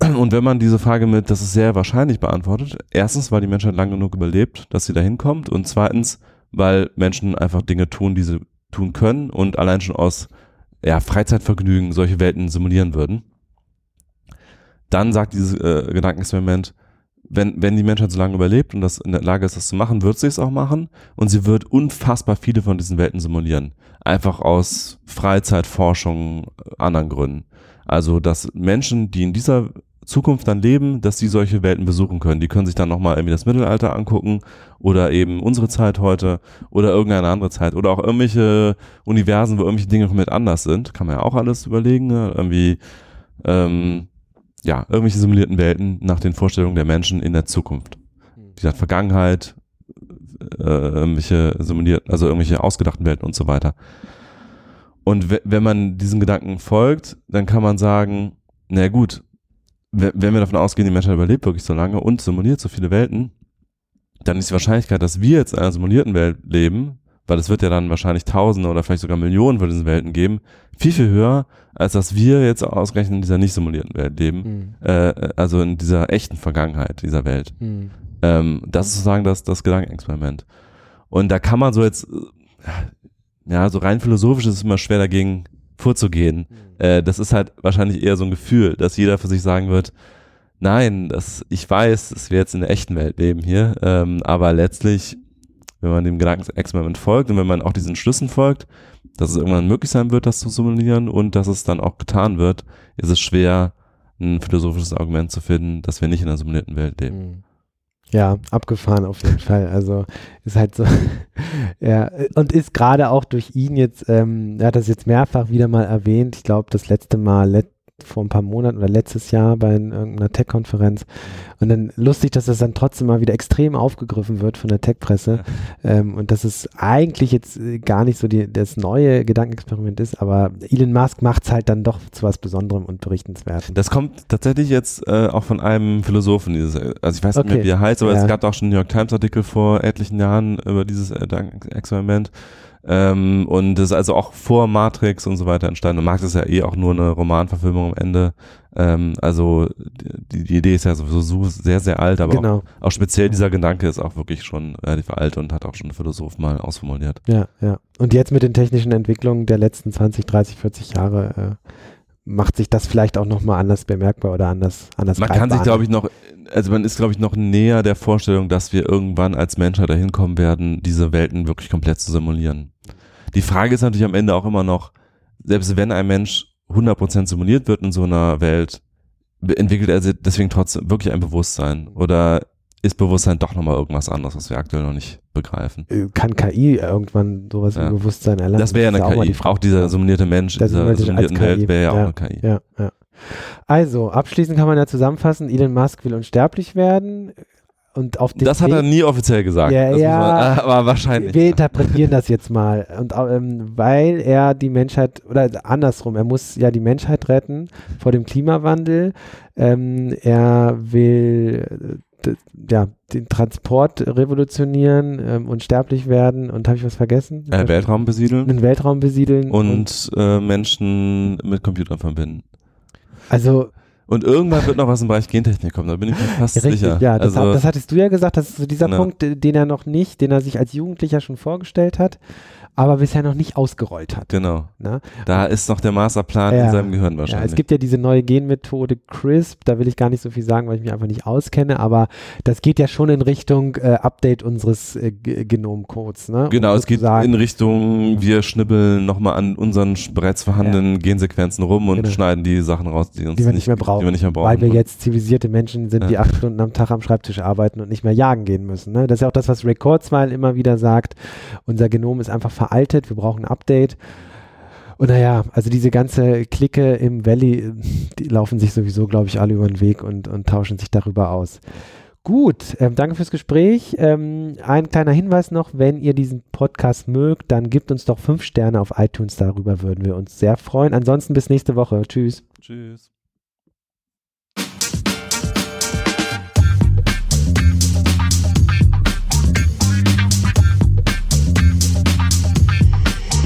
Und wenn man diese Frage mit, das ist sehr wahrscheinlich beantwortet, erstens, weil die Menschheit lang genug überlebt, dass sie da hinkommt und zweitens, weil Menschen einfach Dinge tun, die sie tun können und allein schon aus ja, Freizeitvergnügen solche Welten simulieren würden. Dann sagt dieses äh, Gedankenexperiment, wenn, wenn die Menschheit so lange überlebt und das in der Lage ist, das zu machen, wird sie es auch machen und sie wird unfassbar viele von diesen Welten simulieren. Einfach aus Freizeitforschung, anderen Gründen. Also, dass Menschen, die in dieser Zukunft dann leben, dass sie solche Welten besuchen können. Die können sich dann nochmal irgendwie das Mittelalter angucken oder eben unsere Zeit heute oder irgendeine andere Zeit oder auch irgendwelche Universen, wo irgendwelche Dinge komplett anders sind. Kann man ja auch alles überlegen. Ne? Irgendwie, ähm, ja, irgendwelche simulierten Welten nach den Vorstellungen der Menschen in der Zukunft. Wie gesagt, Vergangenheit, äh, irgendwelche simulierten, also irgendwelche ausgedachten Welten und so weiter. Und wenn man diesen Gedanken folgt, dann kann man sagen, na gut, wenn wir davon ausgehen, die Menschheit überlebt wirklich so lange und simuliert so viele Welten, dann ist die Wahrscheinlichkeit, dass wir jetzt in einer simulierten Welt leben, weil es wird ja dann wahrscheinlich Tausende oder vielleicht sogar Millionen von diesen Welten geben, viel, viel höher, als dass wir jetzt ausgerechnet in dieser nicht simulierten Welt leben, mhm. äh, also in dieser echten Vergangenheit dieser Welt. Mhm. Ähm, das ist sozusagen das, das Gedankenexperiment. Und da kann man so jetzt, ja, so rein philosophisch ist es immer schwer dagegen vorzugehen. Mhm. Äh, das ist halt wahrscheinlich eher so ein Gefühl, dass jeder für sich sagen wird, nein, das, ich weiß, dass wir jetzt in der echten Welt leben hier, ähm, aber letztlich, wenn man dem Gedankenexperiment folgt und wenn man auch diesen Schlüssen folgt, dass es irgendwann möglich sein wird, das zu simulieren und dass es dann auch getan wird, ist es schwer, ein philosophisches Argument zu finden, dass wir nicht in einer simulierten Welt leben. Mhm.
Ja, abgefahren auf jeden Fall. Also ist halt so, ja, und ist gerade auch durch ihn jetzt, ähm, er hat das jetzt mehrfach wieder mal erwähnt, ich glaube das letzte Mal, let, vor ein paar Monaten oder letztes Jahr bei irgendeiner Tech-Konferenz. Und dann lustig, dass das dann trotzdem mal wieder extrem aufgegriffen wird von der Tech-Presse. ähm, und dass es eigentlich jetzt äh, gar nicht so die, das neue Gedankenexperiment ist, aber Elon Musk macht es halt dann doch zu was Besonderem und Berichtenswertem.
Das kommt tatsächlich jetzt äh, auch von einem Philosophen. Dieses, also ich weiß nicht okay. mehr, wie er heißt, aber ja. es gab auch schon einen New York Times-Artikel vor etlichen Jahren über dieses äh, Gedankenexperiment. Ähm, und das ist also auch vor Matrix und so weiter entstanden. Und Matrix ist ja eh auch nur eine Romanverfilmung am Ende. Ähm, also die, die, Idee ist ja sowieso sehr, sehr alt, aber genau. auch, auch, speziell dieser Gedanke ist auch wirklich schon relativ alt und hat auch schon ein Philosoph mal ausformuliert.
Ja, ja. Und jetzt mit den technischen Entwicklungen der letzten 20, 30, 40 Jahre äh, macht sich das vielleicht auch nochmal anders bemerkbar oder anders anders
Man kann sich, glaube ich, noch, also man ist, glaube ich, noch näher der Vorstellung, dass wir irgendwann als Menschheit dahin kommen werden, diese Welten wirklich komplett zu simulieren. Die Frage ist natürlich am Ende auch immer noch, selbst wenn ein Mensch 100% simuliert wird in so einer Welt, entwickelt er deswegen trotzdem wirklich ein Bewusstsein oder ist Bewusstsein doch nochmal irgendwas anderes, was wir aktuell noch nicht begreifen.
Äh, kann KI irgendwann sowas ja. wie Bewusstsein erlangen?
Das wäre ja eine KI. Auch, auch, dieser simulierte Mensch in dieser simulierten Welt wäre ja, auch eine KI.
Ja, ja. Also, abschließend kann man ja zusammenfassen, Elon Musk will unsterblich werden und auf
Das hat er nie offiziell gesagt.
Ja,
das
ja,
man, aber wahrscheinlich.
Wir interpretieren das jetzt mal. Und ähm, weil er die Menschheit, oder andersrum, er muss ja die Menschheit retten vor dem Klimawandel. Ähm, er will ja, den Transport revolutionieren ähm, und sterblich werden und habe ich was vergessen?
Äh, Weltraum besiedeln.
Den Weltraum besiedeln.
Und, und äh, Menschen mit Computern verbinden.
Also
und irgendwann wird noch was im Bereich Gentechnik kommen, da bin ich mir fast
Richtig,
sicher.
Ja, das,
also,
das, hattest du ja gesagt, das ist so dieser
na.
Punkt, den er noch nicht, den er sich als Jugendlicher schon vorgestellt hat, aber bisher noch nicht ausgerollt hat.
Genau.
Na?
Da ist noch der Masterplan
Ja.
in seinem Gehirn wahrscheinlich.
Ja, es gibt ja diese neue Genmethode CRISP, da will ich gar nicht so viel sagen, weil ich mich einfach nicht auskenne, aber das geht ja schon in Richtung äh, Update unseres äh, Genomcodes. Ne? Um
Genau, es geht in Richtung, wir schnibbeln nochmal an unseren bereits vorhandenen Gensequenzen rum und
Genau.
schneiden die Sachen raus, die uns
die wir nicht mehr brauchen,
Die wir brauchen.
weil wir jetzt zivilisierte Menschen sind, die
Ja.
acht Stunden am Tag am Schreibtisch arbeiten und nicht mehr jagen gehen müssen. Ne? Das ist ja auch das, was Kurzweil immer wieder sagt. Unser Genom ist einfach veraltet, wir brauchen ein Update. Und naja, also diese ganze Clique im Valley, die laufen sich sowieso, glaube ich, alle über den Weg und, und tauschen sich darüber aus. Gut, ähm, danke fürs Gespräch. Ähm, ein kleiner Hinweis noch, wenn ihr diesen Podcast mögt, dann gebt uns doch fünf Sterne auf iTunes, darüber würden wir uns sehr freuen. Ansonsten bis nächste Woche. Tschüss.
Tschüss.